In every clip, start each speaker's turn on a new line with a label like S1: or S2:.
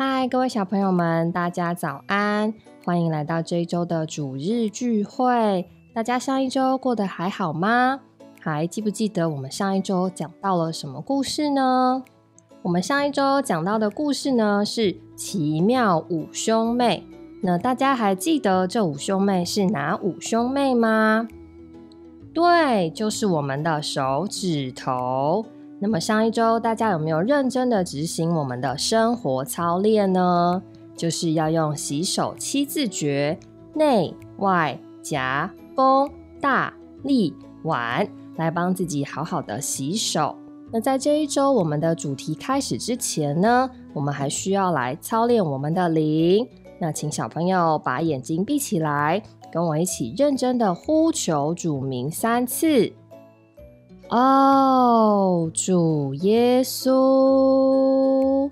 S1: 嗨，各位小朋友们，大家早安！欢迎来到这一周的主日聚会。大家上一周过得还好吗？还记不记得我们上一周讲到了什么故事呢？我们上一周讲到的故事呢是奇妙五兄妹。那大家还记得这五兄妹是哪五兄妹吗？对，就是我们的手指头。那么上一周大家有没有认真的执行我们的生活操练呢？就是要用洗手七字诀：内外夹弓大力碗，来帮自己好好的洗手。那在这一周我们的主题开始之前呢，我们还需要来操练我们的灵。那请小朋友把眼睛闭起来，跟我一起认真的呼求主名三次。哦，主耶稣！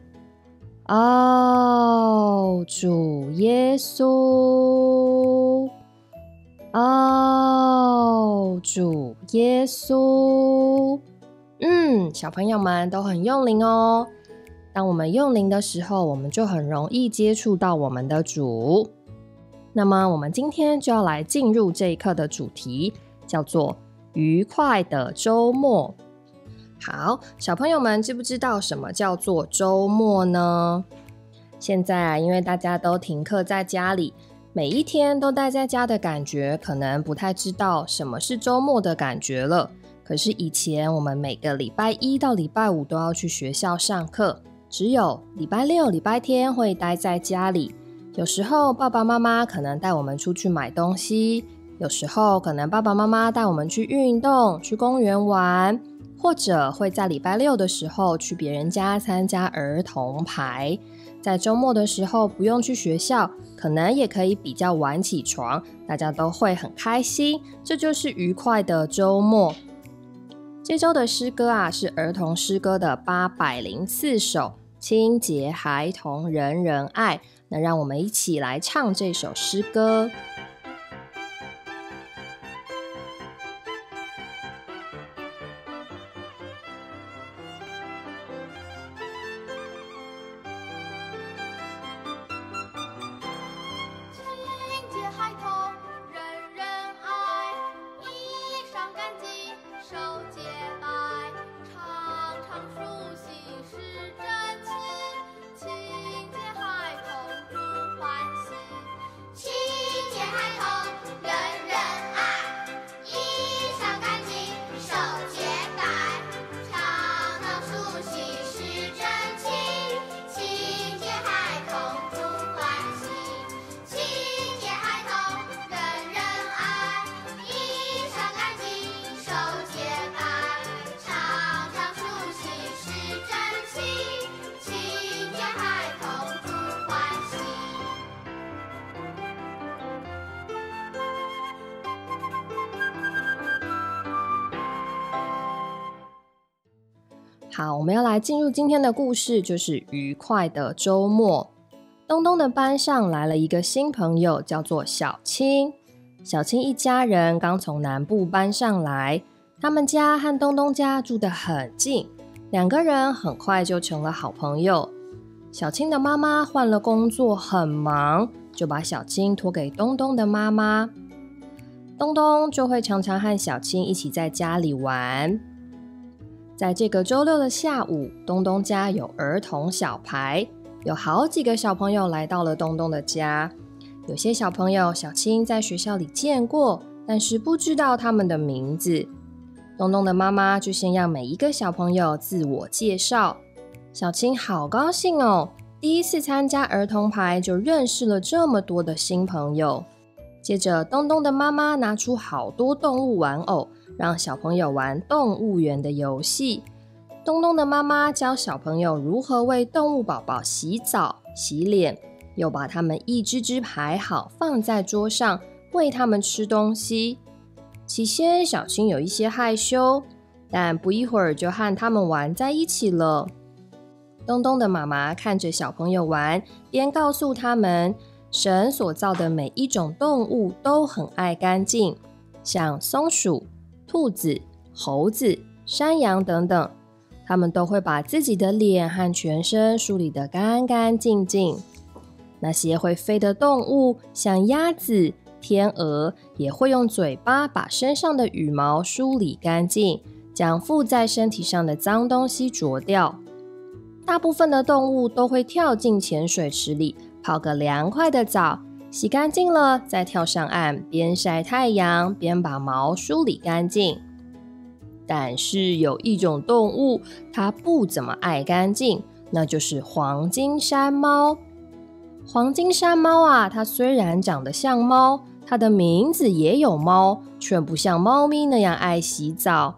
S1: 哦，主耶稣！哦，主耶稣！嗯，小朋友们都很用灵哦。当我们用灵的时候，我们就很容易接触到我们的主。那么，我们今天就要来进入这一课的主题，叫做。愉快的周末，好，小朋友们知不知道什么叫做周末呢？现在啊，因为大家都停课在家里，每一天都待在家的感觉，可能不太知道什么是周末的感觉了。可是以前我们每个礼拜一到礼拜五都要去学校上课，只有礼拜六、礼拜天会待在家里。有时候爸爸妈妈可能带我们出去买东西。有时候可能爸爸妈妈带我们去运动、去公园玩，或者会在礼拜六的时候去别人家参加儿童牌。在周末的时候不用去学校，可能也可以比较晚起床，大家都会很开心。这就是愉快的周末。这周的诗歌啊是儿童诗歌的八百零四首，清洁孩童人人爱。那让我们一起来唱这首诗歌。好，我们要来进入今天的故事，就是愉快的周末。东东的班上来了一个新朋友，叫做小青。小青一家人刚从南部搬上来，他们家和东东家住得很近，两个人很快就成了好朋友。小青的妈妈换了工作，很忙，就把小青托给东东的妈妈。东东就会常常和小青一起在家里玩。在这个周六的下午，东东家有儿童小牌，有好几个小朋友来到了东东的家。有些小朋友小青在学校里见过，但是不知道他们的名字。东东的妈妈就先让每一个小朋友自我介绍。小青好高兴哦，第一次参加儿童牌就认识了这么多的新朋友。接着，东东的妈妈拿出好多动物玩偶。让小朋友玩动物园的游戏。东东的妈妈教小朋友如何为动物宝宝洗澡、洗脸，又把它们一只只排好，放在桌上，喂它们吃东西。起先，小青有一些害羞，但不一会儿就和他们玩在一起了。东东的妈妈看着小朋友玩，边告诉他们：神所造的每一种动物都很爱干净，像松鼠。兔子、猴子、山羊等等，它们都会把自己的脸和全身梳理得干干净净。那些会飞的动物，像鸭子、天鹅，也会用嘴巴把身上的羽毛梳理干净，将附在身体上的脏东西啄掉。大部分的动物都会跳进浅水池里，泡个凉快的澡，洗干净了再跳上岸，边晒太阳边把毛梳理干净。但是有一种动物，它不怎么爱干净，那就是黄金山猫。黄金山猫啊，它虽然长得像猫，它的名字也有猫，却不像猫咪那样爱洗澡。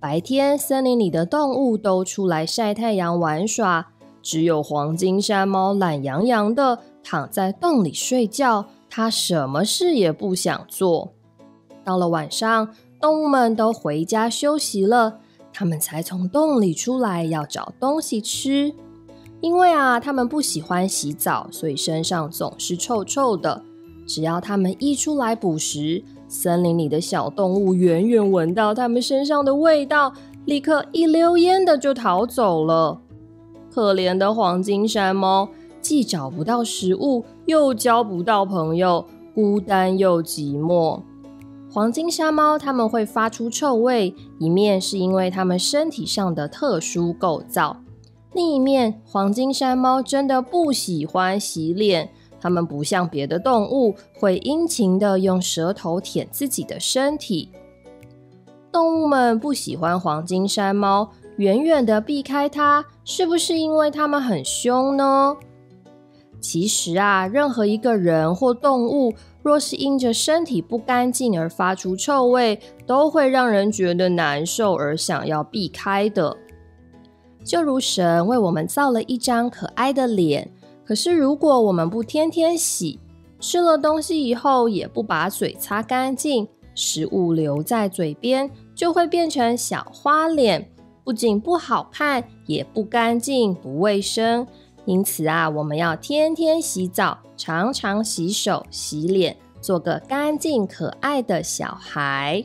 S1: 白天森林里的动物都出来晒太阳玩耍，只有黄金山猫懒洋洋的躺在洞里睡觉，它什么事也不想做。到了晚上。动物们都回家休息了，它们才从洞里出来，要找东西吃。因为啊，它们不喜欢洗澡，所以身上总是臭臭的。只要它们一出来捕食，森林里的小动物远远闻到它们身上的味道，立刻一溜烟的就逃走了。可怜的黄金山猫，既找不到食物，又交不到朋友，孤单又寂寞。黄金山猫它们会发出臭味，一面是因为它们身体上的特殊构造，另一面黄金山猫真的不喜欢洗脸。它们不像别的动物会殷勤的用舌头舔自己的身体。动物们不喜欢黄金山猫，远远的避开它，是不是因为它们很凶呢？其实啊，任何一个人或动物。若是因着身体不干净而发出臭味，都会让人觉得难受而想要避开的。就如神为我们造了一张可爱的脸，可是如果我们不天天洗，吃了东西以后也不把嘴擦干净，食物留在嘴边就会变成小花脸，不仅不好看，也不干净、不卫生。因此啊，我们要天天洗澡，常常洗手、洗脸，做个干净可爱的小孩。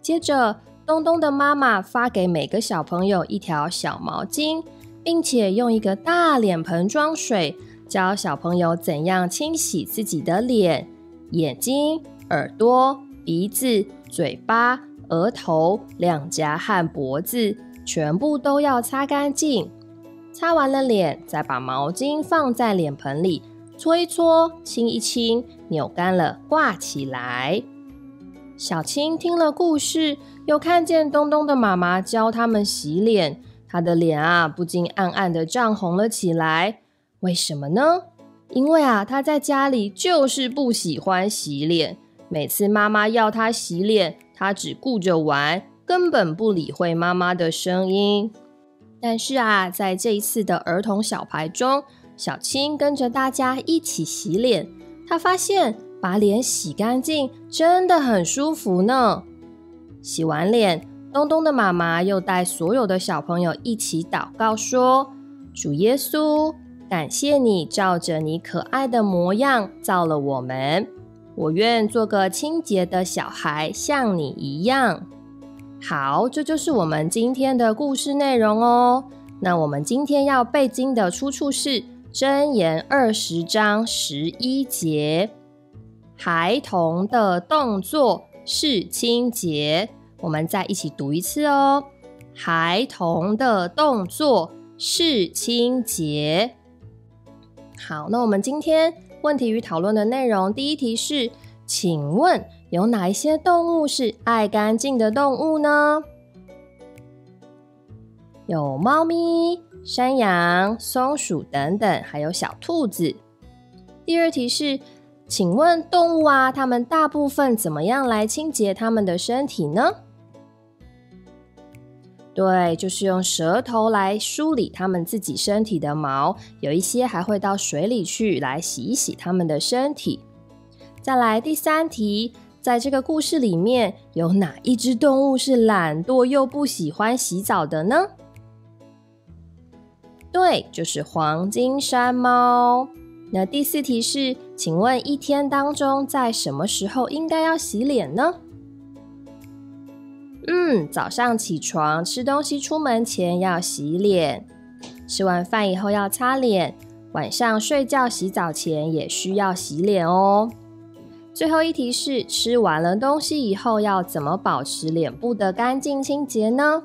S1: 接着，东东的妈妈发给每个小朋友一条小毛巾，并且用一个大脸盆装水，教小朋友怎样清洗自己的脸、眼睛、耳朵、鼻子、嘴巴、额头、两颊和脖子，全部都要擦干净。擦完了脸，再把毛巾放在脸盆里，搓一搓，清一清，扭干了挂起来。小青听了故事，又看见东东的妈妈教他们洗脸，他的脸啊不禁暗暗的涨红了起来。为什么呢？因为啊他在家里就是不喜欢洗脸，每次妈妈要他洗脸，他只顾着玩，根本不理会妈妈的声音。但是啊，在这一次的儿童小排中，小青跟着大家一起洗脸，她发现把脸洗干净真的很舒服呢。洗完脸，东东的妈妈又带所有的小朋友一起祷告说：“主耶稣，感谢你照着你可爱的模样造了我们，我愿做个清洁的小孩，像你一样。”好，这就是我们今天的故事内容哦。那我们今天要背经的出处是《箴言》二十章十一节。孩童的动作是清洁，我们再一起读一次哦。孩童的动作是清洁。好，那我们今天问题与讨论的内容，第一题是，请问。有哪一些动物是爱干净的动物呢？有猫咪、山羊、松鼠等等，还有小兔子。第二题是，请问动物啊，它们大部分怎么样来清洁它们的身体呢？对，就是用舌头来梳理它们自己身体的毛，有一些还会到水里去来洗一洗它们的身体。再来第三题。在这个故事里面，有哪一只动物是懒惰又不喜欢洗澡的呢？对，就是黄金山猫。那第四题是，请问一天当中，在什么时候应该要洗脸呢？嗯，早上起床吃东西出门前要洗脸，吃完饭以后要擦脸，晚上睡觉洗澡前也需要洗脸哦。最后一题是：吃完了东西以后要怎么保持脸部的干净清洁呢？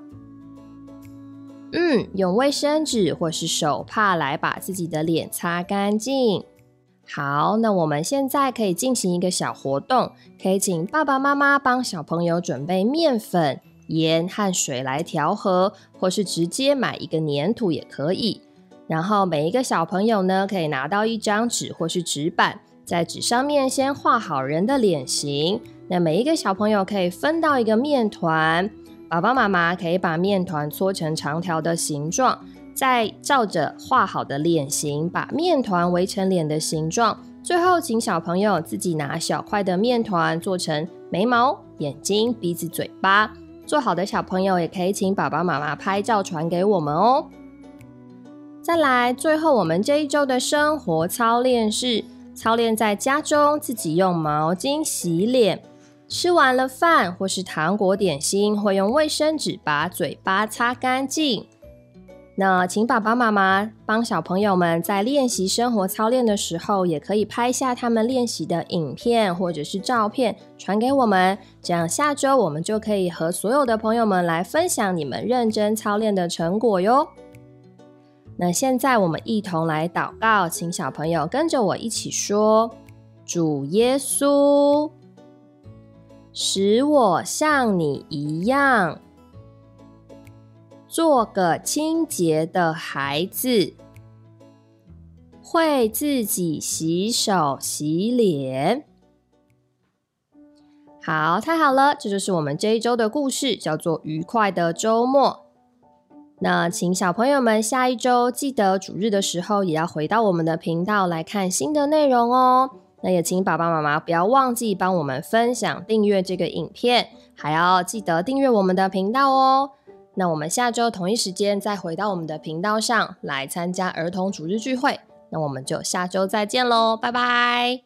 S1: 嗯，用卫生纸或是手帕来把自己的脸擦干净。好，那我们现在可以进行一个小活动，可以请爸爸妈妈帮小朋友准备面粉、盐和水来调和，或是直接买一个粘土也可以。然后每一个小朋友呢，可以拿到一张纸或是纸板，在纸上面先画好人的脸型。那每一个小朋友可以分到一个面团。爸爸妈妈可以把面团搓成长条的形状，再照着画好的脸型，把面团围成脸的形状。最后，请小朋友自己拿小块的面团做成眉毛、眼睛、鼻子、嘴巴。做好的小朋友也可以请爸爸妈妈拍照传给我们哦。再来，最后我们这一周的生活操练是操练在家中自己用毛巾洗脸。吃完了饭或是糖果点心，会用卫生纸把嘴巴擦干净。那请爸爸妈妈帮小朋友们在练习生活操练的时候，也可以拍下他们练习的影片或者是照片传给我们，这样下周我们就可以和所有的朋友们来分享你们认真操练的成果哟。那现在我们一同来祷告，请小朋友跟着我一起说：“主耶稣。”使我像你一样，做个清洁的孩子，会自己洗手洗脸。好，太好了，这就是我们这一周的故事，叫做愉快的周末。那请小朋友们下一周记得主日的时候，也要回到我们的频道来看新的内容哦。那也请爸爸妈妈不要忘记帮我们分享、订阅这个影片，还要记得订阅我们的频道哦。那我们下周同一时间再回到我们的频道上来参加儿童主日聚会。那我们就下周再见喽，拜拜。